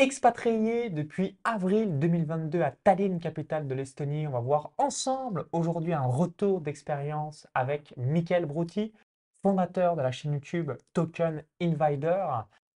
Expatrié depuis avril 2022 à Tallinn, capitale de l'Estonie, on va voir ensemble aujourd'hui un retour d'expérience avec Michael Brouti, fondateur de la chaîne YouTube Token Invider.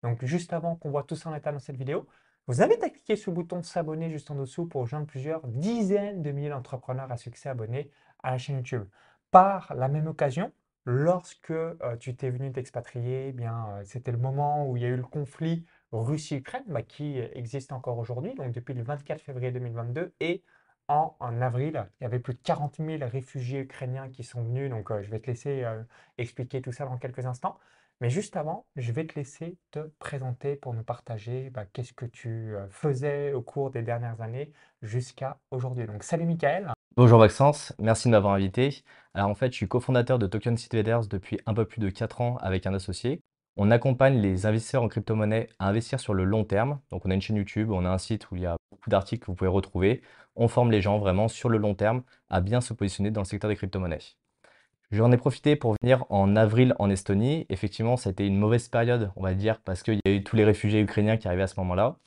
Donc juste avant qu'on voit tout ça en état dans cette vidéo, vous avez à cliquer sur le bouton s'abonner juste en dessous pour rejoindre plusieurs dizaines de milliers d'entrepreneurs à succès abonnés à la chaîne YouTube. Par la même occasion, lorsque euh, tu t'es venu t'expatrier, eh bien euh, c'était le moment où il y a eu le conflit Russie-Ukraine, bah, qui existe encore aujourd'hui, donc depuis le 24 février 2022. Et en, avril, il y avait plus de 40 000 réfugiés ukrainiens qui sont venus. Donc, euh, je vais te laisser euh, expliquer tout ça dans quelques instants. Mais juste avant, je vais te laisser te présenter pour nous partager bah, qu'est-ce que tu euh, faisais au cours des dernières années jusqu'à aujourd'hui. Donc, salut Michael. Bonjour Maxence, merci de m'avoir invité. Alors en fait, je suis cofondateur de Token Invaders depuis un peu plus de 4 ans avec un associé. On accompagne les investisseurs en crypto-monnaie à investir sur le long terme. Donc, on a une chaîne YouTube, on a un site où il y a beaucoup d'articles que vous pouvez retrouver. On forme les gens vraiment sur le long terme à bien se positionner dans le secteur des crypto-monnaies. J'en ai profité pour venir en avril en Estonie. Effectivement, ça a été une mauvaise période, on va dire, parce qu'il y a eu tous les réfugiés ukrainiens qui arrivaient à ce moment-là.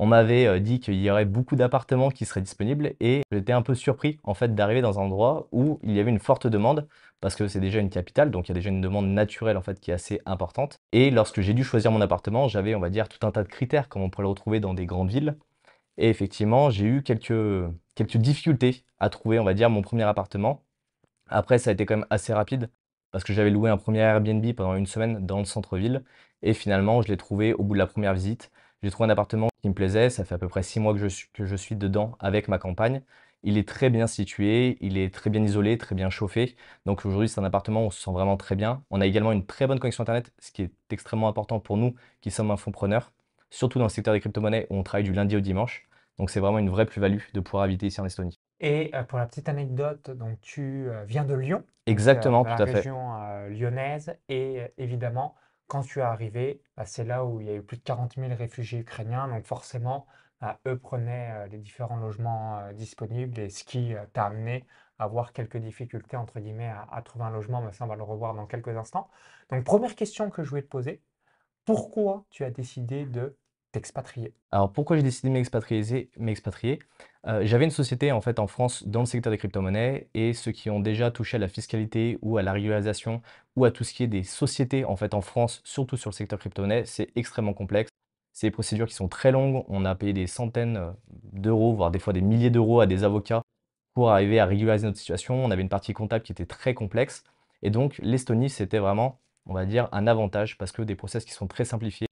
On m'avait euh, dit qu'il y aurait beaucoup d'appartements qui seraient disponibles et j'étais un peu surpris en fait d'arriver dans un endroit où il y avait une forte demande parce que c'est déjà une capitale, donc il y a déjà une demande naturelle en fait qui est assez importante. Et lorsque j'ai dû choisir mon appartement, j'avais on va tout un tas de critères comme on pourrait le retrouver dans des grandes villes. Et effectivement, j'ai eu quelques, quelques difficultés à trouver on va dire mon premier appartement. Après, ça a été quand même assez rapide parce que j'avais loué un premier Airbnb pendant une semaine dans le centre-ville et finalement je l'ai trouvé au bout de la première visite. J'ai trouvé un appartement qui me plaisait, ça fait à peu près six mois que je suis, que je suis dedans avec ma campagne. Il est très bien situé, il est très bien isolé, très bien chauffé. Donc aujourd'hui, c'est un appartement où on se sent vraiment très bien. On a également une très bonne connexion Internet, ce qui est extrêmement important pour nous qui sommes un fonds preneur, surtout dans le secteur des crypto-monnaies où on travaille du lundi au dimanche. Donc c'est vraiment une vraie plus-value de pouvoir habiter ici en Estonie. Et euh, pour la petite anecdote, donc tu euh, viens de Lyon, Exactement, euh, tout à la fait. région lyonnaise, et évidemment, quand tu es arrivé, bah, c'est là où il y a eu plus de 40 000 réfugiés ukrainiens. Donc forcément, bah, eux prenaient euh, les différents logements euh, disponibles et ce qui euh, t'a amené à avoir quelques difficultés, entre guillemets, à, trouver un logement. Mais ça, on va le revoir dans quelques instants. Donc première question que je voulais te poser, pourquoi tu as décidé de Alors pourquoi j'ai décidé de m'expatrier? m'expatrier? J'avais une société en fait en France dans le secteur des crypto-monnaies et ceux qui ont déjà touché à la fiscalité ou à la régularisation ou à tout ce qui est des sociétés en fait en France, surtout sur le secteur crypto-monnaie, c'est extrêmement complexe. C'est des procédures qui sont très longues. On a payé des centaines d'euros, voire des fois des milliers d'euros à des avocats pour arriver à régulariser notre situation. On avait une partie comptable qui était très complexe. Et donc l'Estonie, c'était vraiment, on va dire, un avantage parce que des process qui sont très simplifiés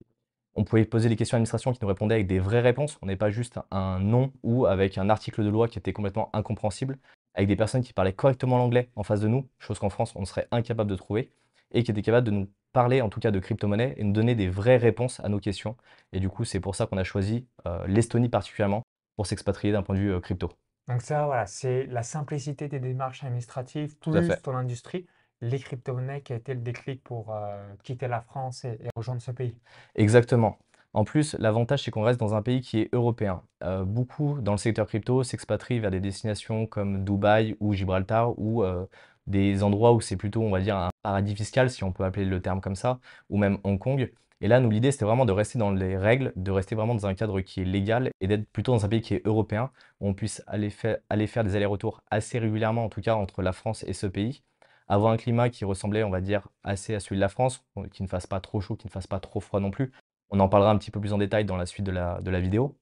on pouvait poser des questions à l'administration qui nous répondaient avec des vraies réponses. On n'est pas juste un non ou avec un article de loi qui était complètement incompréhensible, avec des personnes qui parlaient correctement l'anglais en face de nous, chose qu'en France, on serait incapable de trouver, et qui étaient capables de nous parler en tout cas de crypto-monnaie et nous donner des vraies réponses à nos questions. Et du coup, c'est pour ça qu'on a choisi euh, l'Estonie particulièrement pour s'expatrier d'un point de vue euh, crypto. Donc ça, voilà, c'est la simplicité des démarches administratives, plus ton industrie les crypto-monnaies qui a été le déclic pour euh, quitter la France et, rejoindre ce pays. Exactement. En plus, l'avantage, c'est qu'on reste dans un pays qui est européen. Euh, beaucoup dans le secteur crypto s'expatrient vers des destinations comme Dubaï ou Gibraltar ou euh, des endroits où c'est plutôt, on va dire, un paradis fiscal, si on peut appeler le terme comme ça, ou même Hong Kong. Et là, nous, l'idée, c'était vraiment de rester dans les règles, de rester vraiment dans un cadre qui est légal et d'être plutôt dans un pays qui est européen, où on puisse aller, aller faire des allers-retours assez régulièrement, en tout cas entre la France et ce pays avoir un climat qui ressemblait, on va dire, assez à celui de la France, qui ne fasse pas trop chaud, qui ne fasse pas trop froid non plus. On en parlera un petit peu plus en détail dans la suite de la, vidéo.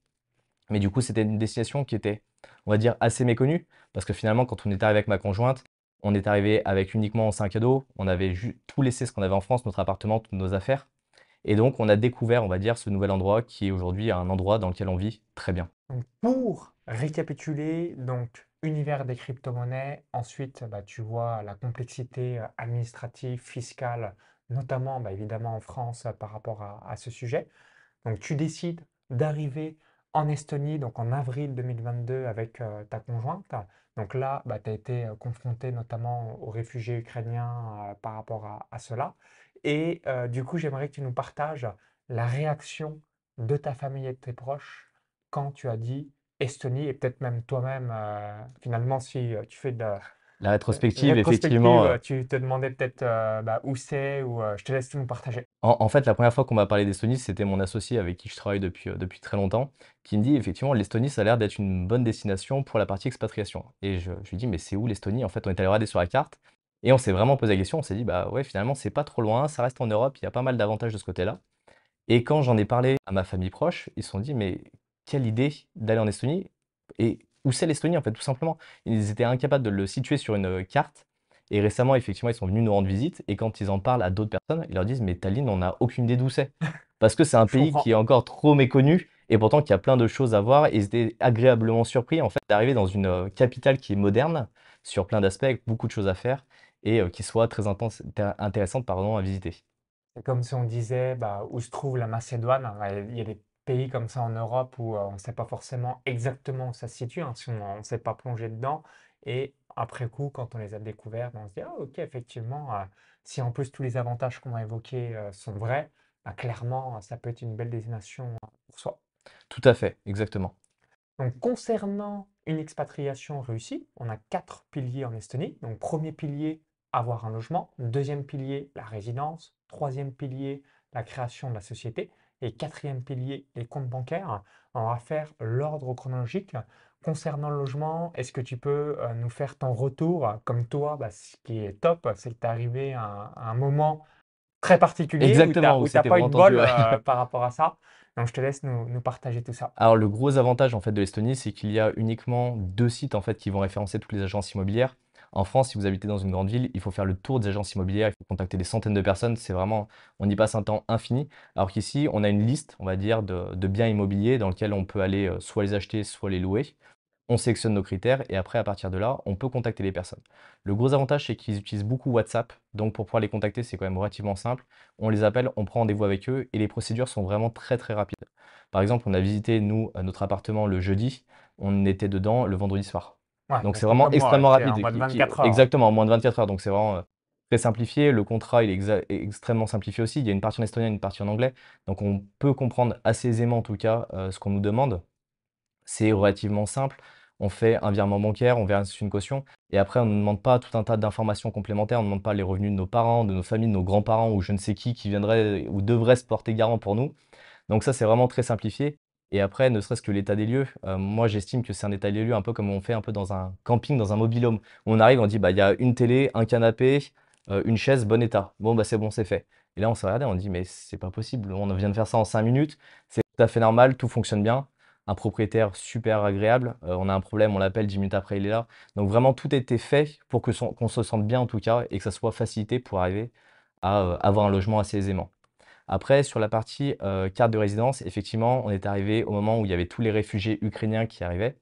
Mais du coup, c'était une destination qui était, on va dire, assez méconnue, parce que finalement, quand on est arrivé avec ma conjointe, on est arrivé avec uniquement un sac à dos, on avait tout laissé ce qu'on avait en France, notre appartement, toutes nos affaires. Et donc, on a découvert, on va dire, ce nouvel endroit qui est aujourd'hui un endroit dans lequel on vit très bien. pour récapituler, donc univers des crypto-monnaies. Ensuite, bah, tu vois la complexité euh, administrative, fiscale, notamment bah, évidemment en France euh, par rapport à, ce sujet. Donc tu décides d'arriver en Estonie, donc en avril 2022 avec euh, ta conjointe. Donc là, bah, tu as été confronté notamment aux réfugiés ukrainiens par rapport à, à cela. Et du coup, j'aimerais que tu nous partages la réaction de ta famille et de tes proches quand tu as dit Estonie et peut-être même toi-même, euh, finalement, si euh, tu fais de la rétrospective, effectivement. tu te demandais peut-être euh, bah, où c'est ou je te laisse tout nous partager. En en fait, la première fois qu'on m'a parlé d'Estonie, c'était mon associé avec qui je travaille depuis, depuis très longtemps, qui me dit: «Effectivement, l'Estonie, ça a l'air d'être une bonne destination pour la partie expatriation» et je je lui dis: «Mais c'est où l'Estonie?» en fait, on est allé regarder sur la carte et on s'est vraiment posé la question. On s'est dit: «Bah, ouais, finalement, c'est pas trop loin, ça reste en Europe, il y a pas mal d'avantages de ce côté-là» et quand j'en ai parlé à ma famille proche, ils se sont dit: «Mais quelle idée d'aller en Estonie et où c'est l'Estonie?» en fait, tout simplement. Ils étaient incapables de le situer sur une, carte et récemment, effectivement, ils sont venus nous rendre visite et quand ils en parlent à d'autres personnes, ils leur disent: «Mais Tallinn, on n'a aucune idée d'où c'est». Parce que c'est un pays qui est encore trop méconnu et pourtant qui a plein de choses à voir et ils étaient agréablement surpris, en fait, d'arriver dans une, heu, capitale qui est moderne sur plein d'aspects, avec beaucoup de choses à faire et heu, qui soit très intense intéressante, pardon, à visiter. C'est comme si on disait bah, où se trouve la Macédoine. Il y a des pays comme ça en Europe où euh, on ne sait pas forcément exactement où ça se situe, hein, si on ne s'est pas plongé dedans. Et après coup, quand on les a découverts, ben, on se dit, ah ok, effectivement, euh, si en plus tous les avantages qu'on a évoqués euh, sont vrais, bah, clairement, ça peut être une belle destination pour soi. Tout à fait, exactement. Donc, concernant une expatriation réussie, on a quatre piliers en Estonie. Donc, premier pilier, avoir un logement. Deuxième pilier, la résidence. Troisième pilier, la création de la société. Et quatrième pilier, les comptes bancaires. On va faire l'ordre chronologique. Concernant le logement, est-ce que tu peux euh, nous faire ton retour? Comme toi, bah, ce qui est top, c'est que tu es arrivé à un, à un moment très particulier où tu Exactement, où n'as c'était pas eu de bol euh, par rapport à ça. Donc, je te laisse nous, nous partager tout ça. Alors le gros avantage en fait de l'Estonie, c'est qu'il y a uniquement 2 sites en fait qui vont référencer toutes les agences immobilières. En France, si vous habitez dans une grande ville, il faut faire le tour des agences immobilières, il faut contacter des centaines de personnes, c'est vraiment on y passe un temps infini. Alors qu'ici, on a une liste, on va dire, de biens immobiliers dans lequel on peut aller, heu, soit les acheter, soit les louer. On sélectionne nos critères et après, à partir de là, on peut contacter les personnes. Le gros avantage, c'est qu'ils utilisent beaucoup WhatsApp. Donc, pour pouvoir les contacter, c'est quand même relativement simple. On les appelle, on prend rendez-vous avec eux et les procédures sont vraiment très, très rapides. Par exemple, on a visité, nous, euh, notre appartement le jeudi. On était dedans le vendredi soir. Ouais, Donc, c'est vraiment extrêmement en rapide. mode qui- qui- 24 heures. exactement, en moins de 24 heures. Donc, c'est vraiment euh, très simplifié. Le contrat, il est extrêmement simplifié aussi. Il y a une partie en estonien, une partie en anglais. Donc, on peut comprendre assez aisément, en tout cas, euh, ce qu'on nous demande. C'est relativement simple. On fait un virement bancaire, on verse une caution et après on ne demande pas tout un tas d'informations complémentaires. On ne demande pas les revenus de nos parents, de nos familles, de nos grands-parents ou je ne sais qui qui viendrait ou devrait se porter garant pour nous. Donc ça, c'est vraiment très simplifié et après, ne serait-ce que l'état des lieux, heu, moi j'estime que c'est un état des lieux un peu comme on fait un peu dans un camping, dans un mobil-home. On arrive, on dit: «Bah, il y a une télé, un canapé, heu, une chaise, bon état». Bon, bah, c'est bon, c'est fait et là, on s'est regardé, on dit: «Mais c'est pas possible, on vient de faire ça en 5 minutes, c'est tout à fait normal, tout fonctionne bien» un propriétaire super agréable. Heu, on a un problème, on l'appelle 10 minutes après, il est là. Donc vraiment tout été fait pour qu'on se sente bien en tout cas et que ça soit facilité pour arriver à, avoir un logement assez aisément. Après sur la partie, heu, carte de résidence, effectivement, on est arrivé au moment où il y avait tous les réfugiés ukrainiens qui arrivaient.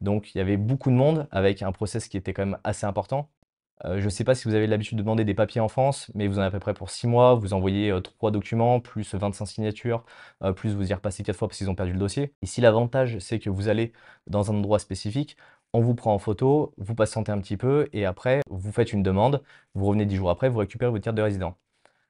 Donc il y avait beaucoup de monde avec un process qui était quand même assez important. Heu, je ne sais pas si vous avez l'habitude de demander des papiers en France, mais vous en avez à peu près pour 6 mois. Vous envoyez, heu, 3 documents, plus 25 signatures, heu, plus vous y repassez 4 fois parce qu'ils ont perdu le dossier. Ici, l'avantage, c'est que vous allez dans un endroit spécifique, on vous prend en photo, vous patientez un petit peu et après, vous faites une demande. Vous revenez 10 jours après, vous récupérez votre carte de résident.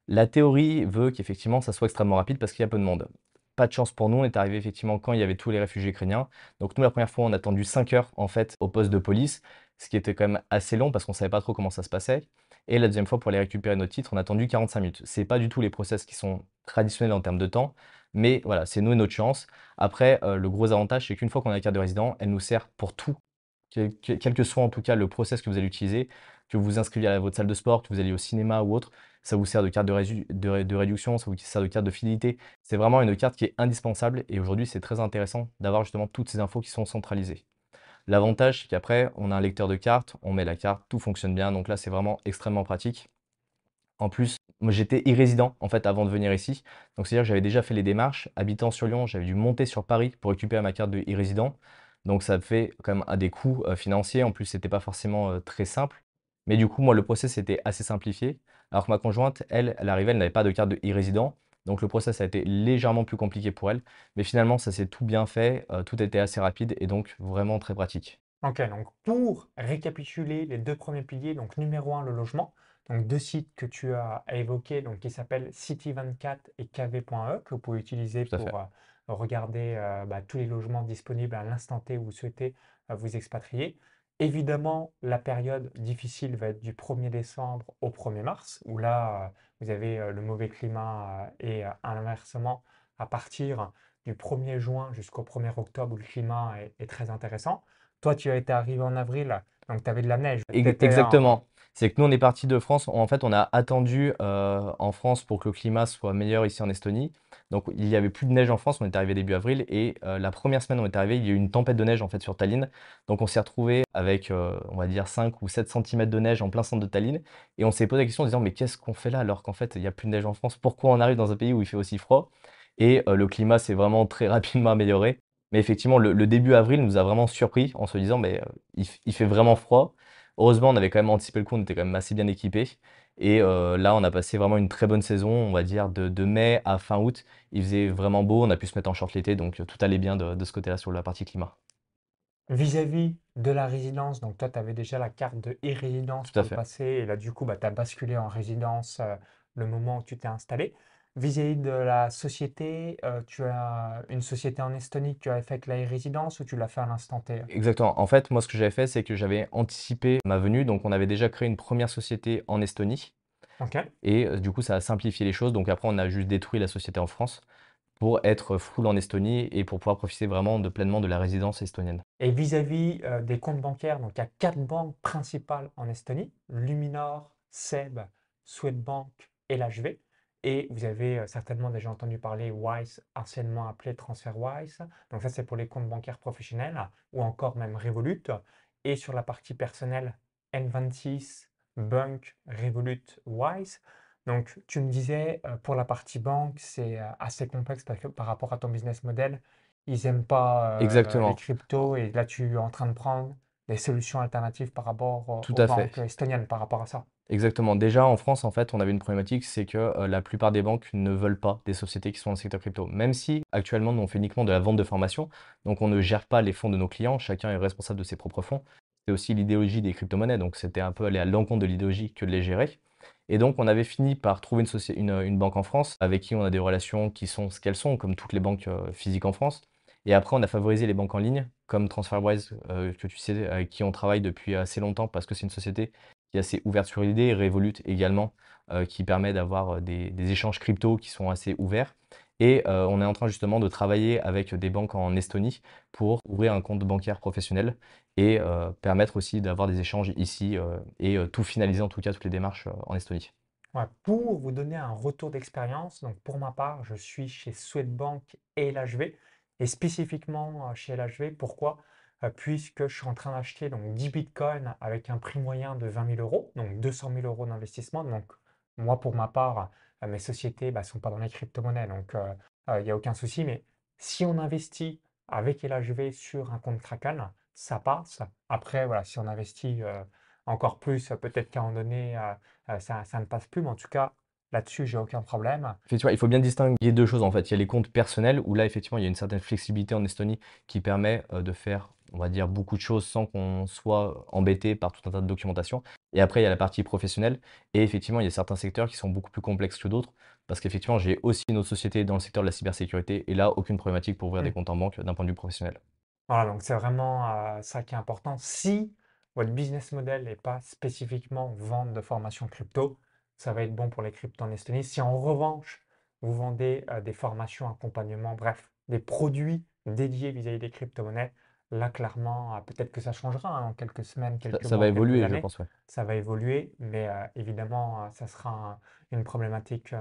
La théorie veut qu'effectivement, ça soit extrêmement rapide parce qu'il y a peu de monde. Pas de chance pour nous, on est arrivé effectivement quand il y avait tous les réfugiés ukrainiens. Donc nous, la première fois, on a attendu 5 heures en fait au poste de police, ce qui était quand même assez long parce qu'on savait pas trop comment ça se passait. Et la deuxième fois, pour aller récupérer notre titre, on a attendu 45 minutes. C'est pas du tout les process qui sont traditionnels en termes de temps, mais voilà, c'est nous et notre chance. Après, euh, le gros avantage, c'est qu'une fois qu'on a la carte de résident, elle nous sert pour tout quel, que soit en tout cas le process que vous allez utiliser, que vous vous inscriviez à votre salle de sport, que vous alliez au cinéma ou autre, ça vous sert de carte de, réduction, ça vous sert de carte de fidélité. C'est vraiment une carte qui est indispensable et aujourd'hui c'est très intéressant d'avoir justement toutes ces infos qui sont centralisées. L'avantage, c'est qu'après, on a un lecteur de carte, on met la carte, tout fonctionne bien, donc là c'est vraiment extrêmement pratique. En plus, j'étais irrésident en fait avant de venir ici. Donc c'est-à-dire que j'avais déjà fait les démarches. Habitant sur Lyon, j'avais dû monter sur Paris pour récupérer ma carte de irrésident. Donc ça fait quand même à des coûts financiers. En plus, c'était pas forcément très simple. Mais du coup, moi, le process était assez simplifié. Alors que ma conjointe, elle, elle arrivait, elle n'avait pas de carte de irrésident. Donc le process a été légèrement plus compliqué pour elle. Mais finalement, ça s'est tout bien fait. euh, tout était assez rapide et donc vraiment très pratique. Ok, donc pour récapituler les deux premiers piliers, donc numéro un, le logement, donc deux sites que tu as évoqués, donc qui s'appellent City24 et KV.e, que vous pouvez utiliser à pour euh, regarder euh, bah, tous les logements disponibles à l'instant T où vous souhaitez euh, vous expatrier. Évidemment, la période difficile va être du 1er décembre au 1er mars, où là, euh, vous avez euh, le mauvais climat et inversement, à partir du 1er juin jusqu'au 1er octobre, où le climat est, très intéressant. Toi, tu as été arrivé en avril, donc tu avais de la neige. Exactement. C'est que nous, on est parti de France. En fait, on a attendu en France pour que le climat soit meilleur ici en Estonie. Donc, il n'y avait plus de neige en France. On est arrivé début avril. Et la première semaine on est arrivé, il y a eu une tempête de neige en fait sur Tallinn. Donc, on s'est retrouvé avec, on va dire, 5 ou 7 cm de neige en plein centre de Tallinn. Et on s'est posé la question en disant, mais qu'est-ce qu'on fait là alors qu'en fait, il n'y a plus de neige en France? Pourquoi on arrive dans un pays où il fait aussi froid? Et le climat s'est vraiment très rapidement amélioré. Mais effectivement, le, début avril nous a vraiment surpris en se disant, mais il fait vraiment froid. Heureusement, on avait quand même anticipé le coup, on était quand même assez bien équipé. Et euh, là, on a passé vraiment une très bonne saison, on va dire de, mai à fin août. Il faisait vraiment beau, on a pu se mettre en short l'été, donc euh, tout allait bien de, ce côté-là sur la partie climat. Vis-à-vis de la résidence, donc toi, tu avais déjà la carte de e-résidence pour le passé, et là, du coup, bah, tu as basculé en résidence euh, le moment où tu t'es installé. Vis-à-vis de la société, euh, tu as une société en Estonie que tu as fait avec la résidence ou tu l'as fait à l'instant T? Exactement. En fait, moi, ce que j'avais fait, c'est que j'avais anticipé ma venue. Donc, on avait déjà créé une première société en Estonie. Ok. Et euh, du coup, ça a simplifié les choses. Donc, après, on a juste détruit la société en France pour être full en Estonie et pour pouvoir profiter vraiment de pleinement de la résidence estonienne. Et vis-à-vis euh, des comptes bancaires, donc il y a quatre banques principales en Estonie, Luminor, SEB, Swedbank et l'HV. Et vous avez certainement déjà entendu parler Wise, anciennement appelé TransferWise. Donc ça, c'est pour les comptes bancaires professionnels ou encore même Revolut. Et sur la partie personnelle, N26, Bunk, Revolut, Wise. Donc tu me disais, pour la partie banque, c'est assez complexe parce que par rapport à ton business model, ils n'aiment pas les cryptos et là, tu es en train de prendre des solutions alternatives par rapport aux banques estoniennes par rapport à ça. Exactement. Déjà, en France, en fait, on avait une problématique, c'est que euh, la plupart des banques ne veulent pas des sociétés qui sont dans le secteur crypto. Même si actuellement, nous, on fait uniquement de la vente de formation, donc on ne gère pas les fonds de nos clients, chacun est responsable de ses propres fonds. C'est aussi l'idéologie des crypto-monnaies, donc c'était un peu aller à l'encontre de l'idéologie que de les gérer. Et donc, on avait fini par trouver une, une, banque en France avec qui on a des relations qui sont ce qu'elles sont, comme toutes les banques euh, physiques en France. Et après, on a favorisé les banques en ligne, comme TransferWise, euh, que tu sais, avec qui on travaille depuis assez longtemps parce que c'est une société qui est assez ouverte sur l'idée, Revolut également, euh, qui permet d'avoir euh, des, échanges crypto qui sont assez ouverts. Et on est en train justement de travailler avec des banques en Estonie pour ouvrir un compte bancaire professionnel et permettre aussi d'avoir des échanges ici et tout finaliser en tout cas toutes les démarches en Estonie. pour vous donner un retour d'expérience, donc pour ma part, je suis chez Swedbank et LHV et spécifiquement chez LHV. Pourquoi? Euh, puisque je suis en train d'acheter donc 10 bitcoins avec un prix moyen de 20 000 euros, donc 200 000 euros d'investissement. Donc, moi, pour ma part, euh, mes sociétés ne bah, sont pas dans les crypto-monnaies, donc euh, il n'y a aucun souci. Mais si on investit avec LHV sur un compte Kraken, ça passe. Après, voilà, si on investit encore plus, peut-être qu'à un moment donné, ça, ça, ne passe plus. Mais en tout cas, Là-dessus, j'ai aucun problème. Effectivement, il faut bien distinguer deux choses en fait. Il y a les comptes personnels où là, effectivement, il y a une certaine flexibilité en Estonie qui permet de faire on va dire, beaucoup de choses sans qu'on soit embêté par tout un tas de documentation. Et après, il y a la partie professionnelle. Et effectivement, il y a certains secteurs qui sont beaucoup plus complexes que d'autres. Parce qu'effectivement, j'ai aussi une autre société dans le secteur de la cybersécurité. Et là, aucune problématique pour ouvrir des mmh. comptes en banque d'un point de vue professionnel. Voilà, donc c'est vraiment euh, ça qui est important. Si votre business model n'est pas spécifiquement vente de formation crypto, ça va être bon pour les cryptos en Estonie. Si en revanche, vous vendez euh, des formations, accompagnement, bref, des produits dédiés vis-à-vis -vis des crypto-monnaies, Là, clairement, euh, peut-être que ça changera hein, en quelques semaines, quelques Ça, va évoluer, je pense, Ça va évoluer, mais euh, évidemment, ça sera une problématique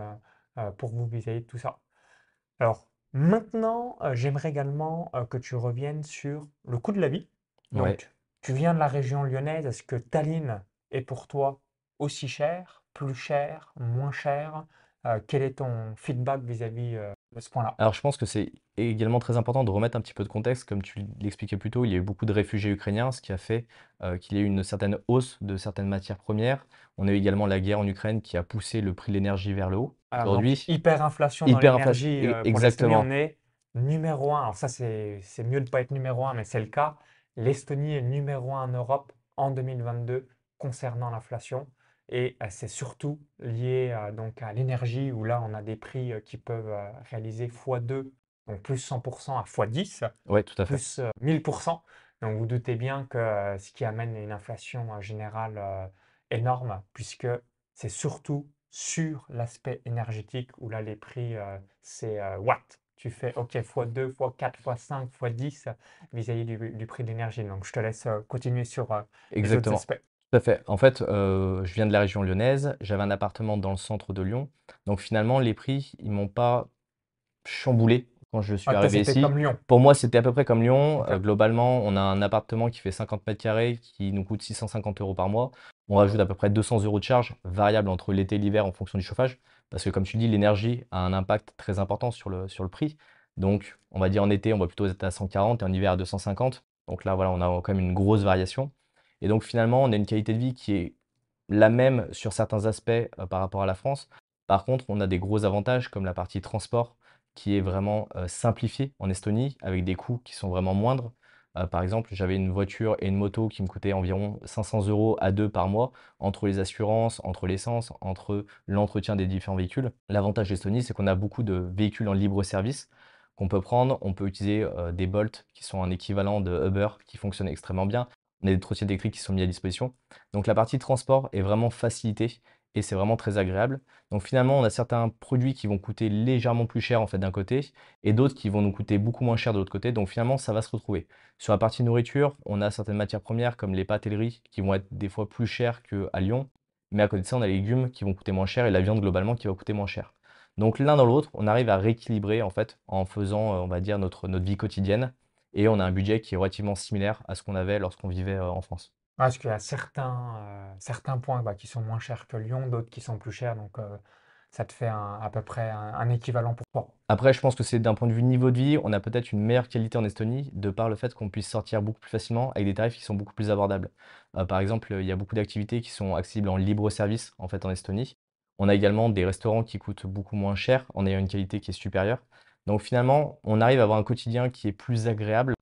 pour vous vis-à-vis de tout ça. Alors, maintenant, j'aimerais également que tu reviennes sur le coût de la vie. Donc, tu viens de la région lyonnaise. Est-ce que Tallinn est pour toi aussi cher, plus cher, moins cher? quel est ton feedback vis-à-vis ce point-là? Alors, je pense que c'est également très important de remettre un petit peu de contexte. Comme tu l'expliquais plus tôt, il y a eu beaucoup de réfugiés ukrainiens, ce qui a fait euh, qu'il y a eu une certaine hausse de certaines matières premières. On a eu également la guerre en Ukraine qui a poussé le prix de l'énergie vers le haut. Aujourd'hui, hyperinflation dans l'énergie. Euh, exactement. on est numéro un. Alors ça, c'est mieux de ne pas être numéro un, mais c'est le cas. L'Estonie est numéro un en Europe en 2022 concernant l'inflation. Et euh, c'est surtout lié donc à l'énergie, où là, on a des prix qui peuvent réaliser x2 donc plus 100% à x10, Oui, tout à fait. plus 1000%. Donc vous doutez bien que euh, ce qui amène une inflation euh, générale euh, énorme, puisque c'est surtout sur l'aspect énergétique où là les prix, euh, c'est euh, what? Tu fais OK x2, x4, x5, x10 vis-à-vis du, du prix de l'énergie. Donc je te laisse euh, continuer sur euh, les autres Exactement. aspects. Tout à fait. En fait, euh, je viens de la région lyonnaise, j'avais un appartement dans le centre de Lyon. Donc finalement, les prix, ils m'ont pas chamboulé quand je suis Ah, toi, arrivé c'était ici. comme Lyon. Pour moi, c'était à peu près comme Lyon. OK. Euh, globalement, on a un appartement qui fait 50 mètres carrés qui nous coûte 650 euros par mois. On rajoute à peu près 200 euros de charges variables entre l'été et l'hiver en fonction du chauffage. Parce que comme tu dis, l'énergie a un impact très important sur le, sur le prix. Donc, on va dire en été, on va plutôt être à 140 et en hiver à 250. Donc là, voilà, on a quand même une grosse variation. Et donc finalement, on a une qualité de vie qui est la même sur certains aspects euh, par rapport à la France. Par contre, on a des gros avantages comme la partie transport qui est vraiment euh, simplifiée en Estonie avec des coûts qui sont vraiment moindres. Euh, par exemple, j'avais une voiture et une moto qui me coûtaient environ 500 euros à deux par mois entre les assurances, entre l'essence, entre l'entretien des différents véhicules. L'avantage d'Estonie, c'est qu'on a beaucoup de véhicules en libre service qu'on peut prendre. On peut utiliser des Bolt qui sont un équivalent de Uber qui fonctionne extrêmement bien. On a des trottinettes électriques qui sont mis à disposition. Donc la partie transport est vraiment facilitée et c'est vraiment très agréable. Donc finalement, on a certains produits qui vont coûter légèrement plus cher en fait d'un côté et d'autres qui vont nous coûter beaucoup moins cher de l'autre côté. Donc finalement, ça va se retrouver. Sur la partie nourriture, on a certaines matières premières comme les pâtes qui vont être des fois plus chères qu'à Lyon. Mais à côté de ça, on a les légumes qui vont coûter moins cher et la viande globalement qui va coûter moins cher. Donc l'un dans l'autre, on arrive à rééquilibrer en fait en faisant, euh, on va dire, notre vie quotidienne et on a un budget qui est relativement similaire à ce qu'on avait lorsqu'on vivait euh, en France. Parce qu'il y a certains, euh, certains points bah, qui sont moins chers que Lyon, d'autres qui sont plus chers. Donc euh, ça te fait un- à peu près un, un équivalent pour toi. Après, je pense que c'est d'un point de vue niveau de vie, on a peut-être une meilleure qualité en Estonie de par le fait qu'on puisse sortir beaucoup plus facilement avec des tarifs qui sont beaucoup plus abordables. Euh, par exemple, il y a beaucoup d'activités qui sont accessibles en libre service en fait en Estonie. On a également des restaurants qui coûtent beaucoup moins cher en ayant une qualité qui est supérieure. Donc finalement, on arrive à avoir un quotidien qui est plus agréable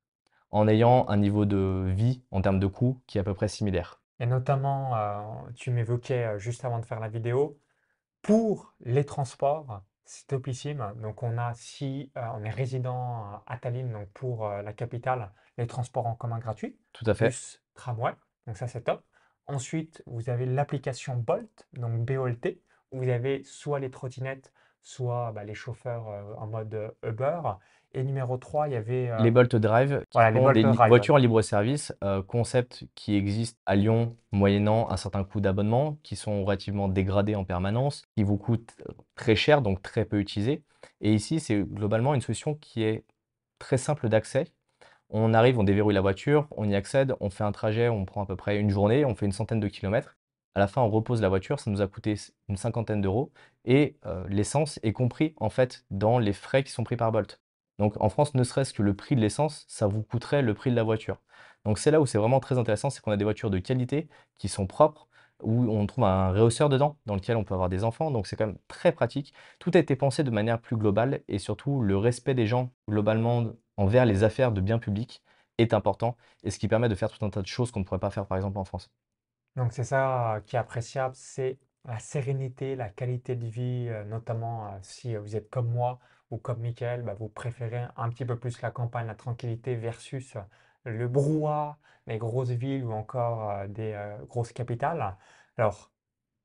en ayant un niveau de vie en termes de coûts qui est à peu près similaire. Et notamment, euh, tu m'évoquais euh, juste avant de faire la vidéo, pour les transports, c'est topissime. Donc on a, si euh, on est résident à Tallinn, donc pour euh, la capitale, les transports en commun gratuits, Tout à fait. plus tramway, donc ça c'est top. Ensuite, vous avez l'application Bolt, donc B-O-L-T, où vous avez soit les trottinettes, soit bah, les chauffeurs euh, en mode euh, Uber. Et numéro 3, il y avait euh, Les Bolt Drive, qui voilà, les sont des Drive. voitures en libre service, euh, concept qui existe à Lyon moyennant un certain coût d'abonnement, qui sont relativement dégradés en permanence, qui vous coûtent très cher, donc très peu utilisés. Et ici, c'est globalement une solution qui est très simple d'accès. On arrive, on déverrouille la voiture, on y accède, on fait un trajet, on prend à peu près une journée, on fait une centaine de kilomètres. À la fin, on repose la voiture, ça nous a coûté une cinquantaine d'euros et euh, l'essence est compris en fait dans les frais qui sont pris par Bolt. Donc en France, ne serait-ce que le prix de l'essence, ça vous coûterait le prix de la voiture. Donc c'est là où c'est vraiment très intéressant, c'est qu'on a des voitures de qualité qui sont propres, où on trouve un rehausseur dedans, dans lequel on peut avoir des enfants, donc c'est quand même très pratique. Tout a été pensé de manière plus globale et surtout le respect des gens globalement envers les affaires de biens publics est important et ce qui permet de faire tout un tas de choses qu'on ne pourrait pas faire par exemple en France. Donc c'est ça euh, qui est appréciable, c'est la sérénité, la qualité de vie, euh, notamment euh, si vous êtes comme moi ou comme Michael, bah, vous préférez un petit peu plus la campagne, la tranquillité versus le brouhaha, les grosses villes ou encore des grosses capitales. Alors,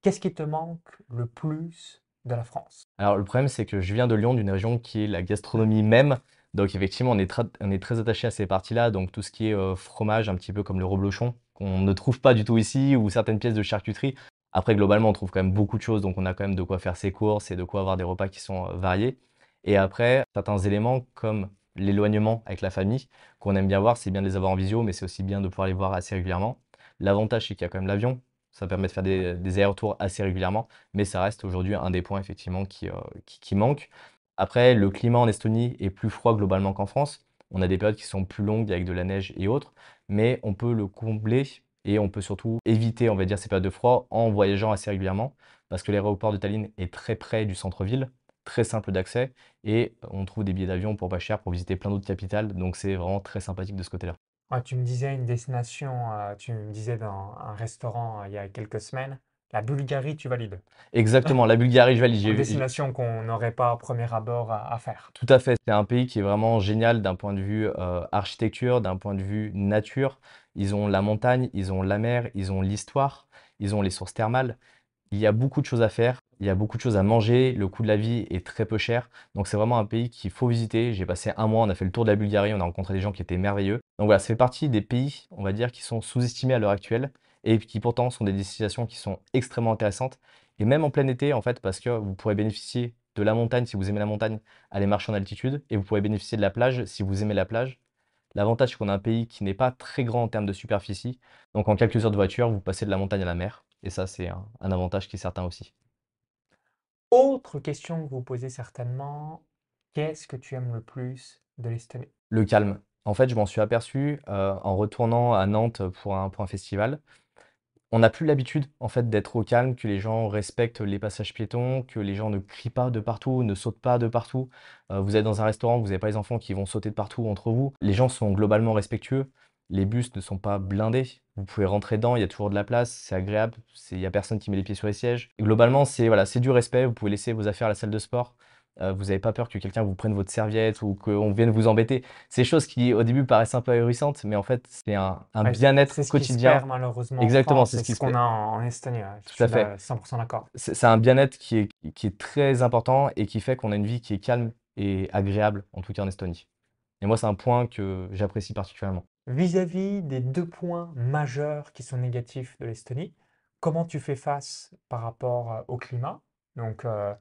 qu'est-ce qui te manque le plus de la France? Alors le problème c'est que je viens de Lyon, d'une région qui est la gastronomie même, donc effectivement on est, très attaché à ces parties-là, donc tout ce qui est fromage, un petit peu comme le reblochon, qu'on ne trouve pas du tout ici, ou certaines pièces de charcuterie. Après globalement on trouve quand même beaucoup de choses, donc on a quand même de quoi faire ses courses et de quoi avoir des repas qui sont euh, variés. Et après, certains éléments comme l'éloignement avec la famille, qu'on aime bien voir, c'est bien de les avoir en visio, mais c'est aussi bien de pouvoir les voir assez régulièrement. L'avantage, c'est qu'il y a quand même l'avion, ça permet de faire des, des allers-retours assez régulièrement, mais ça reste aujourd'hui un des points effectivement qui, euh, qui, qui manque. Après, le climat en Estonie est plus froid globalement qu'en France. On a des périodes qui sont plus longues avec de la neige et autres, mais on peut le combler et on peut surtout éviter, on ces périodes de froid en voyageant assez régulièrement, parce que l'aéroport de Tallinn est très près du centre-ville, très simple d'accès, et on trouve des billets d'avion pour pas cher pour visiter plein d'autres capitales, donc c'est vraiment très sympathique de ce côté-là. Tu me disais une destination, euh, tu me disais dans un restaurant euh, il y a quelques semaines, La Bulgarie, tu valides. Exactement, la Bulgarie, je valide. Une destination qu'on n'aurait pas au premier abord à, à faire. Tout à fait. C'est un pays qui est vraiment génial d'un point de vue euh, architecture, d'un point de vue nature. Ils ont la montagne, ils ont la mer, ils ont l'histoire, ils ont les sources thermales. Il y a beaucoup de choses à faire, il y a beaucoup de choses à manger, le coût de la vie est très peu cher. Donc c'est vraiment un pays qu'il faut visiter. J'ai passé un mois, on a fait le tour de la Bulgarie, on a rencontré des gens qui étaient merveilleux. Donc voilà, ça fait partie des pays, on va dire, qui sont sous-estimés à l'heure actuelle et qui pourtant sont des destinations qui sont extrêmement intéressantes. Et même en plein été, en fait, parce que vous pourrez bénéficier de la montagne si vous aimez la montagne, aller marcher en altitude, et vous pourrez bénéficier de la plage si vous aimez la plage. L'avantage, c'est qu'on a un pays qui n'est pas très grand en termes de superficie. Donc en quelques heures de voiture, vous passez de la montagne à la mer. Et ça, c'est un, un avantage qui est certain aussi. Autre question que vous posez certainement, qu'est-ce que tu aimes le plus de l'Estonie? Le calme. En fait, je m'en suis aperçu euh, en retournant à Nantes pour un, pour un festival. On n'a plus l'habitude en fait d'être au calme, que les gens respectent les passages piétons, que les gens ne crient pas de partout, ne sautent pas de partout. Euh, vous êtes dans un restaurant, vous n'avez pas les enfants qui vont sauter de partout entre vous. Les gens sont globalement respectueux. Les bus ne sont pas blindés. Vous pouvez rentrer dedans, il y a toujours de la place, c'est agréable, il n'y a personne qui met les pieds sur les sièges. Et globalement, c'est voilà, c'est du respect. Vous pouvez laisser vos affaires à la salle de sport. Euh, vous n'avez pas peur que quelqu'un vous prenne votre serviette ou qu'on vienne vous embêter. Des choses qui, au début, paraissent un peu ahurissantes, mais en fait, c'est un, un Ouais, bien-être quotidien. perd malheureusement en Exactement, c'est ce qu'on a en, Estonie. Je Tout à fait. là 100% d'accord. C'est un bien-être qui est, qui est très important et qui fait qu'on a une vie qui est calme et agréable, en tout cas en Estonie. Et moi, c'est un point que j'apprécie particulièrement. Vis-à-vis des deux points majeurs qui sont négatifs de l'Estonie, comment tu fais face par rapport euh, au climat? Donc, euh,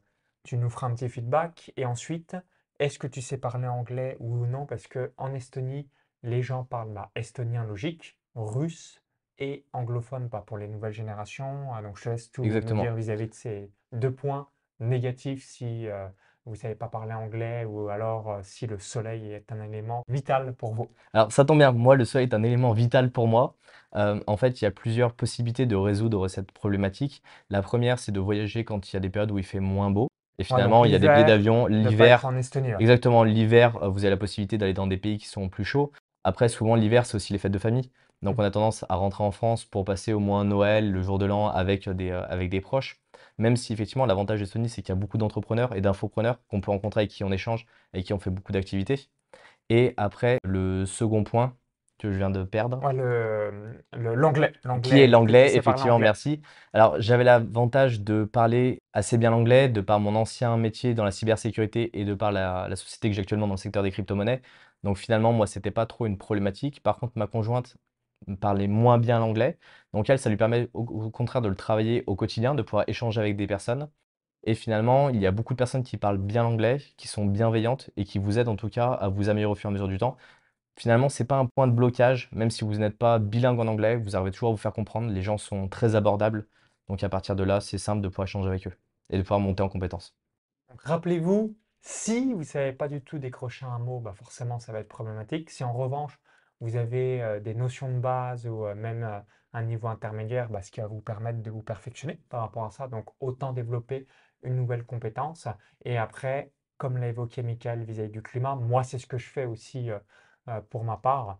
tu nous feras un petit feedback. Et ensuite, est-ce que tu sais parler anglais ou non? Parce que en Estonie, les gens parlent bah, estonien logique, russe et anglophone, pas pour les nouvelles générations. Ah, Donc, je te laisse tout Exactement. dire vis-à-vis de ces deux points négatifs si euh, vous ne savez pas parler anglais ou alors euh, si le soleil est un élément vital pour vous. Alors, ça tombe bien, moi, le soleil est un élément vital pour moi. Euh, en fait, il y a plusieurs possibilités de résoudre cette problématique. La première, c'est de voyager quand il y a des périodes où il fait moins beau. Et Ouais, finalement, il y a des billets d'avion. L'hiver, en Estonie. ouais. Exactement, l'hiver, euh, vous avez la possibilité d'aller dans des pays qui sont plus chauds. Après, souvent, l'hiver, c'est aussi les fêtes de famille. Donc, on a tendance à rentrer en France pour passer au moins Noël, le jour de l'an avec des, euh, avec des proches. Même si, effectivement, l'avantage d'Estonie, c'est qu'il y a beaucoup d'entrepreneurs et d'infopreneurs qu'on peut rencontrer avec qui on échange et qui ont fait beaucoup d'activités. Et après, le second point que je viens de perdre, Ouais, le, le- l'anglais. qui est l'anglais, effectivement, merci. Alors, j'avais l'avantage de parler assez bien l'anglais, de par mon ancien métier dans la cybersécurité et de par la, la société que j'ai actuellement dans le secteur des crypto-monnaies. Donc, finalement, moi, c'était pas trop une problématique. Par contre, ma conjointe parlait moins bien l'anglais. Donc, elle, ça lui permet au, au contraire de le travailler au quotidien, de pouvoir échanger avec des personnes. Et finalement, il y a beaucoup de personnes qui parlent bien l'anglais, qui sont bienveillantes et qui vous aident en tout cas à vous améliorer au fur et à mesure du temps. Finalement, c'est pas un point de blocage, même si vous n'êtes pas bilingue en anglais, vous arrivez toujours à vous faire comprendre. Les gens sont très abordables. Donc à partir de là, c'est simple de pouvoir échanger avec eux et de pouvoir monter en compétences. Rappelez-vous, si vous ne savez pas du tout décrocher un mot, bah forcément, ça va être problématique. Si en revanche, vous avez euh, des notions de base ou euh, même euh, un niveau intermédiaire, bah, ce qui va vous permettre de vous perfectionner par rapport à ça. Donc, autant développer une nouvelle compétence. Et après, comme l'a évoqué Michael vis-à-vis du climat, moi, c'est ce que je fais aussi pour ma part.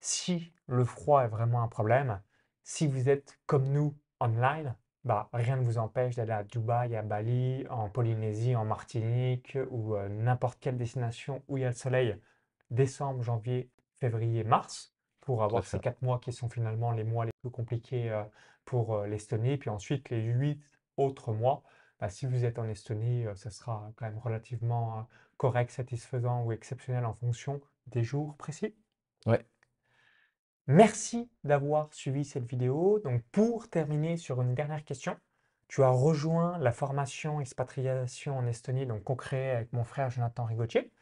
Si le froid est vraiment un problème, si vous êtes comme nous online, bah, rien ne vous empêche d'aller à Dubaï, à Bali, en Polynésie, en Martinique ou euh, n'importe quelle destination où il y a le soleil, décembre, janvier, février, mars, pour avoir ces quatre mois qui sont finalement les mois les plus compliqués euh, pour euh, l'Estonie. Puis ensuite, les huit autres mois, bah, si vous êtes en Estonie, euh, ça sera quand même relativement euh, correct, satisfaisant ou exceptionnel en fonction des jours précis. Ouais. Merci d'avoir suivi cette vidéo. Donc, pour terminer sur une dernière question, tu as rejoint la formation expatriation en Estonie, donc créait avec mon frère Jonathan Rigotier.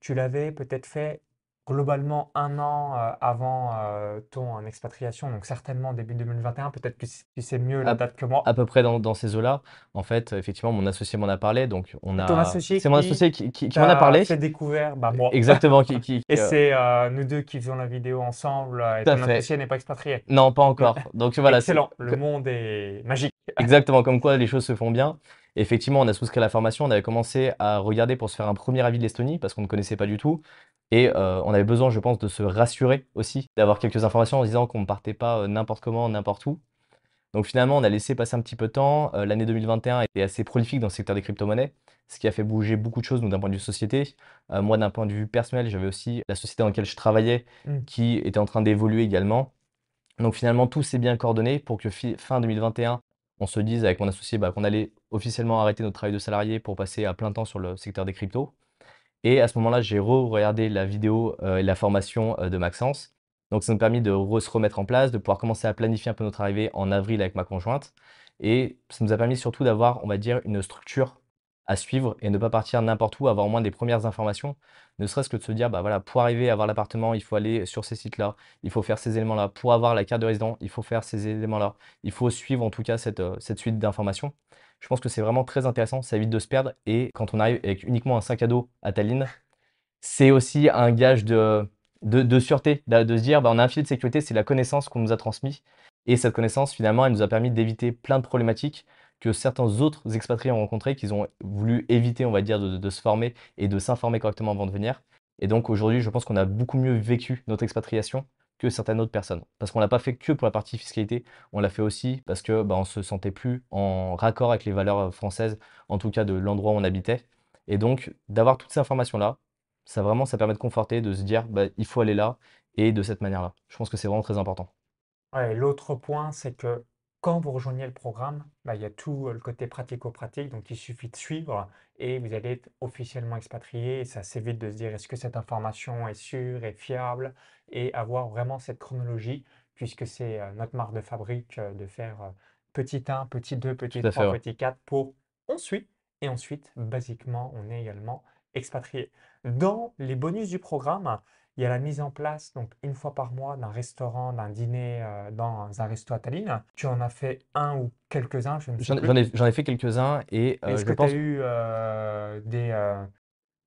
Tu l'avais peut-être fait globalement un an euh, avant euh, ton en expatriation, donc certainement début 2021. Peut-être que tu sais mieux la À, date que moi. à peu près dans, dans ces eaux-là. En fait, effectivement, mon associé m'en a parlé. Donc, on C'est ton a. associé C'est mon associé qui, qui- qui m'en a parlé. fait découvrir, bah moi. Exactement. Qui, qui- Et euh, c'est euh, nous deux qui faisons la vidéo ensemble euh, et tout ton fait. associé n'est pas expatrié. Non, pas encore. Donc voilà, c'est Excellent, le monde est magique. exactement comme quoi les choses se font bien. Effectivement, on a souscrit à la formation, on avait commencé à regarder pour se faire un premier avis de l'Estonie parce qu'on ne connaissait pas du tout. Et euh, on avait besoin, je pense, de se rassurer aussi, d'avoir quelques informations en disant qu'on ne partait pas euh, n'importe comment, n'importe où. Donc finalement, on a laissé passer un petit peu de temps. Euh, l'année 2021 était assez prolifique dans le secteur des crypto-monnaies, ce qui a fait bouger beaucoup de choses, nous, d'un point de vue société. Euh, moi, d'un point de vue personnel, j'avais aussi la société dans laquelle je travaillais Mmh. qui était en train d'évoluer également. Donc finalement, tout s'est bien coordonné pour que fi- fin 2021, on se dise avec mon associé bah, qu'on allait officiellement arrêter notre travail de salarié pour passer à plein temps sur le secteur des cryptos. Et à ce moment-là, j'ai re-regardé la vidéo euh, et la formation euh, de Maxence. Donc ça nous a permis de se remettre en place, de pouvoir commencer à planifier un peu notre arrivée en avril avec ma conjointe. Et ça nous a permis surtout d'avoir, on va dire, une structure à suivre et ne pas partir n'importe où, avoir au moins des premières informations, ne serait-ce que de se dire, bah voilà, pour arriver à avoir l'appartement, il faut aller sur ces sites-là, il faut faire ces éléments-là. Pour avoir la carte de résident, il faut faire ces éléments-là. Il faut suivre en tout cas cette, euh, suite d'informations. Je pense que c'est vraiment très intéressant, ça évite de se perdre. Et quand on arrive avec uniquement un sac à dos à Tallinn, c'est aussi un gage de, sûreté, de, de se dire, bah, on a un filet de sécurité, c'est la connaissance qu'on nous a transmise. Et cette connaissance, finalement, elle nous a permis d'éviter plein de problématiques que certains autres expatriés ont rencontrées, qu'ils ont voulu éviter, on va dire, de, se former et de s'informer correctement avant de venir. Et donc aujourd'hui, je pense qu'on a beaucoup mieux vécu notre expatriation que certaines autres personnes. Parce qu'on l'a pas fait que pour la partie fiscalité, on l'a fait aussi parce que bah, on se sentait plus en raccord avec les valeurs françaises, en tout cas de l'endroit où on habitait. Et donc, d'avoir toutes ces informations-là, ça vraiment, ça permet de conforter, de se dire, bah, il faut aller là et de cette manière-là. Je pense que c'est vraiment très important. Ouais, l'autre point, c'est que quand vous rejoignez le programme, bah, il y a tout euh, le côté pratico-pratique, donc il suffit de suivre et vous allez être officiellement expatrié. Et c'est assez vite de se dire est-ce que cette information est sûre et fiable? Et avoir vraiment cette chronologie, puisque c'est euh, notre marque de fabrique euh, de faire petit 1, petit 2, petit Tout à fait, 3, ouais. petit 4 pour ensuite, et ensuite, basiquement, on est également expatrié. Dans les bonus du programme, il y a la mise en place, donc une fois par mois, d'un restaurant, d'un dîner euh, dans un resto à Tallinn. Tu en as fait un ou quelques-uns, je ne sais J'en ai, j'en ai fait quelques-uns et euh, Est-ce je que tu pense as eu euh, des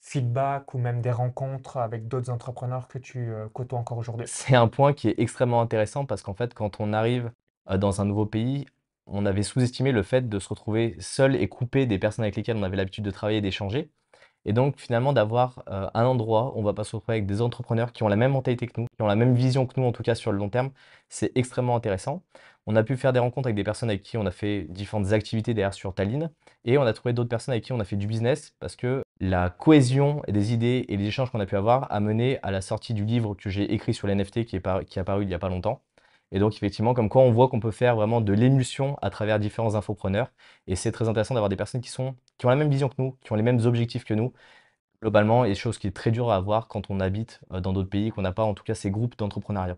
feedbacks ou même des rencontres avec d'autres entrepreneurs que tu côtoies encore aujourd'hui? C'est un point qui est extrêmement intéressant parce qu'en fait, quand on arrive dans un nouveau pays, on avait sous-estimé le fait de se retrouver seul et coupé des personnes avec lesquelles on avait l'habitude de travailler et d'échanger. Et donc, finalement, d'avoir euh, un endroit où on va pas se retrouver avec des entrepreneurs qui ont la même mentalité que nous, qui ont la même vision que nous, en tout cas sur le long terme, c'est extrêmement intéressant. On a pu faire des rencontres avec des personnes avec qui on a fait différentes activités derrière sur Tallinn, et on a trouvé d'autres personnes avec qui on a fait du business parce que la cohésion des idées et les échanges qu'on a pu avoir a mené à la sortie du livre que j'ai écrit sur les NFT qui est, qui est apparu il n'y a pas longtemps. Et donc, effectivement, comme quoi on voit qu'on peut faire vraiment de l'émulsion à travers différents infopreneurs. Et c'est très intéressant d'avoir des personnes qui sont, qui ont la même vision que nous, qui ont les mêmes objectifs que nous, globalement, et chose qui est très dure à avoir quand on habite euh, dans d'autres pays, qu'on n'a pas en tout cas ces groupes d'entrepreneuriat.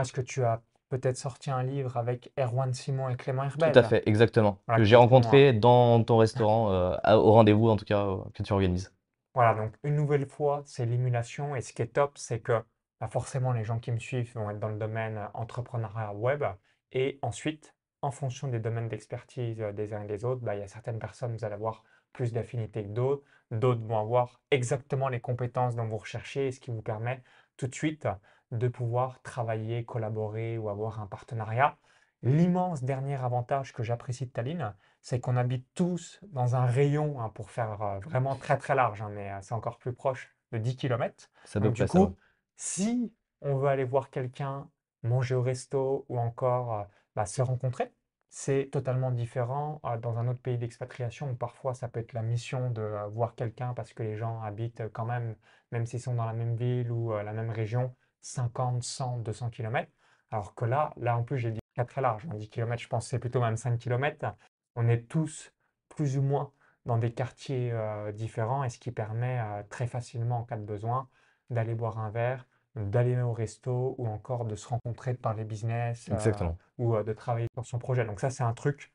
Est-ce que tu as peut-être sorti un livre avec Erwan Simon et Clément Tout à Herbel? fait, exactement. Voilà, Que j'ai rencontré dans ton restaurant, euh, au rendez-vous en tout cas, euh, que tu organises. Voilà, donc une nouvelle fois, c'est l'émulation. Et ce qui est top, c'est que bah, forcément, les gens qui me suivent vont être dans le domaine entrepreneuriat web. Et ensuite, en fonction des domaines d'expertise des uns et des autres, bah, il y a certaines personnes, vous allez avoir plus d'affinité que d'autres. D'autres vont avoir exactement les compétences dont vous recherchez, ce qui vous permet tout de suite de pouvoir travailler, collaborer ou avoir un partenariat. L'immense dernier avantage que j'apprécie de Tallinn, c'est qu'on habite tous dans un rayon, hein, pour faire euh, vraiment très très large, hein, mais euh, c'est encore plus proche de 10 km. Peu Donc du ça, coup, si on veut aller voir quelqu'un, manger au resto ou encore euh, bah, se rencontrer, c'est totalement différent euh, dans un autre pays d'expatriation où parfois ça peut être la mission de euh, voir quelqu'un parce que les gens habitent euh, quand même, même s'ils sont dans la même ville ou la même région, 50, 100, 200 km. Alors que là, là en plus j'ai dit très très large, hein, 10 km, je pense c'est plutôt même 5 km. On est tous plus ou moins dans des quartiers différents et ce qui permet très facilement en cas de besoin d'aller boire un verre, d'aller au resto ou encore de se rencontrer, de parler business euh, ou euh, de travailler sur son projet. Donc ça, c'est un truc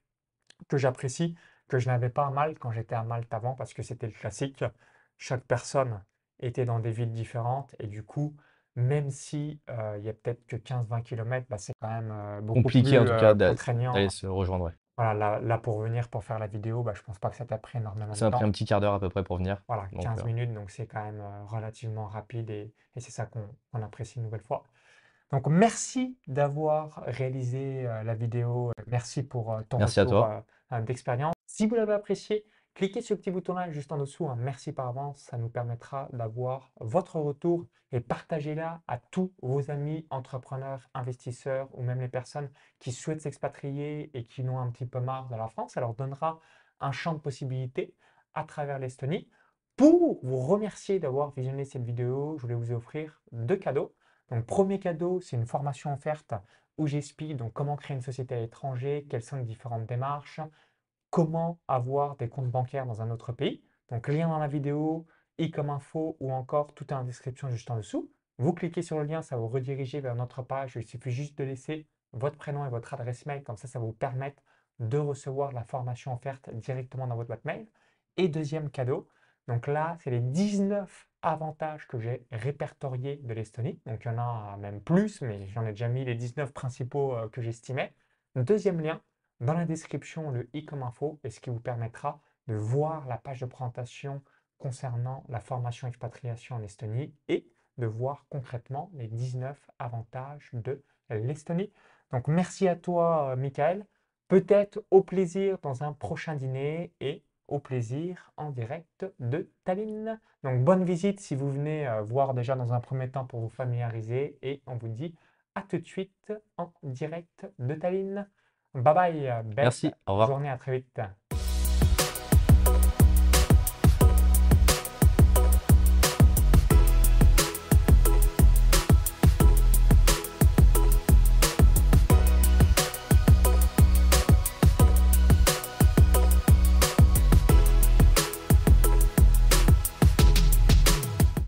que j'apprécie, que je n'avais pas à Malte quand j'étais à Malte avant parce que c'était le classique. Chaque personne était dans des villes différentes et du coup, même si euh, il y a peut-être que 15-20 km, bah, c'est quand même beaucoup Compliqué en tout cas d'aller se rejoindre, ouais. Voilà, là, là, pour venir, pour faire la vidéo, bah, je pense pas que ça t'a pris énormément de Ça m'a pris temps. un petit quart d'heure à peu près pour venir. Voilà, Donc, 15 euh, minutes, donc c'est quand même euh, relativement rapide et, et c'est ça qu'on qu'on apprécie une nouvelle fois. Donc merci d'avoir réalisé euh, la vidéo, merci pour euh, ton merci à retour toi. euh, d'expérience. Si vous l'avez apprécié, Cliquez sur le petit bouton-là juste en dessous, hein. merci par avance, ça nous permettra d'avoir votre retour et partagez-la à tous vos amis, entrepreneurs, investisseurs ou même les personnes qui souhaitent s'expatrier et qui n'ont un petit peu marre de la France. Ça leur donnera un champ de possibilités à travers l'Estonie. Pour vous remercier d'avoir visionné cette vidéo, je voulais vous offrir deux cadeaux. Donc, premier cadeau, c'est une formation offerte où j'explique comment créer une société à l'étranger, quelles sont les différentes démarches, comment avoir des comptes bancaires dans un autre pays. Donc, lien dans la vidéo, i comme info ou encore tout est en description juste en dessous. Vous cliquez sur le lien, ça vous rediriger vers notre page. Il suffit juste de laisser votre prénom et votre adresse mail. Comme ça, ça vous permettre de recevoir la formation offerte directement dans votre boîte mail. Et deuxième cadeau, donc là, c'est les 19 avantages que j'ai répertoriés de l'Estonie. Donc il y en a même plus, mais j'en ai déjà mis les 19 principaux euh, que j'estimais. Deuxième lien, dans la description, le i comme info, et ce qui vous permettra de voir la page de présentation concernant la formation expatriation en Estonie et de voir concrètement les 19 avantages de l'Estonie. Donc merci à toi, euh, Michael. Peut-être au plaisir dans un prochain dîner et au plaisir en direct de Tallinn. Donc bonne visite si vous venez euh, voir déjà dans un premier temps pour vous familiariser et on vous dit à tout de suite en direct de Tallinn. Bye bye, belle Merci, au revoir. journée, à très vite.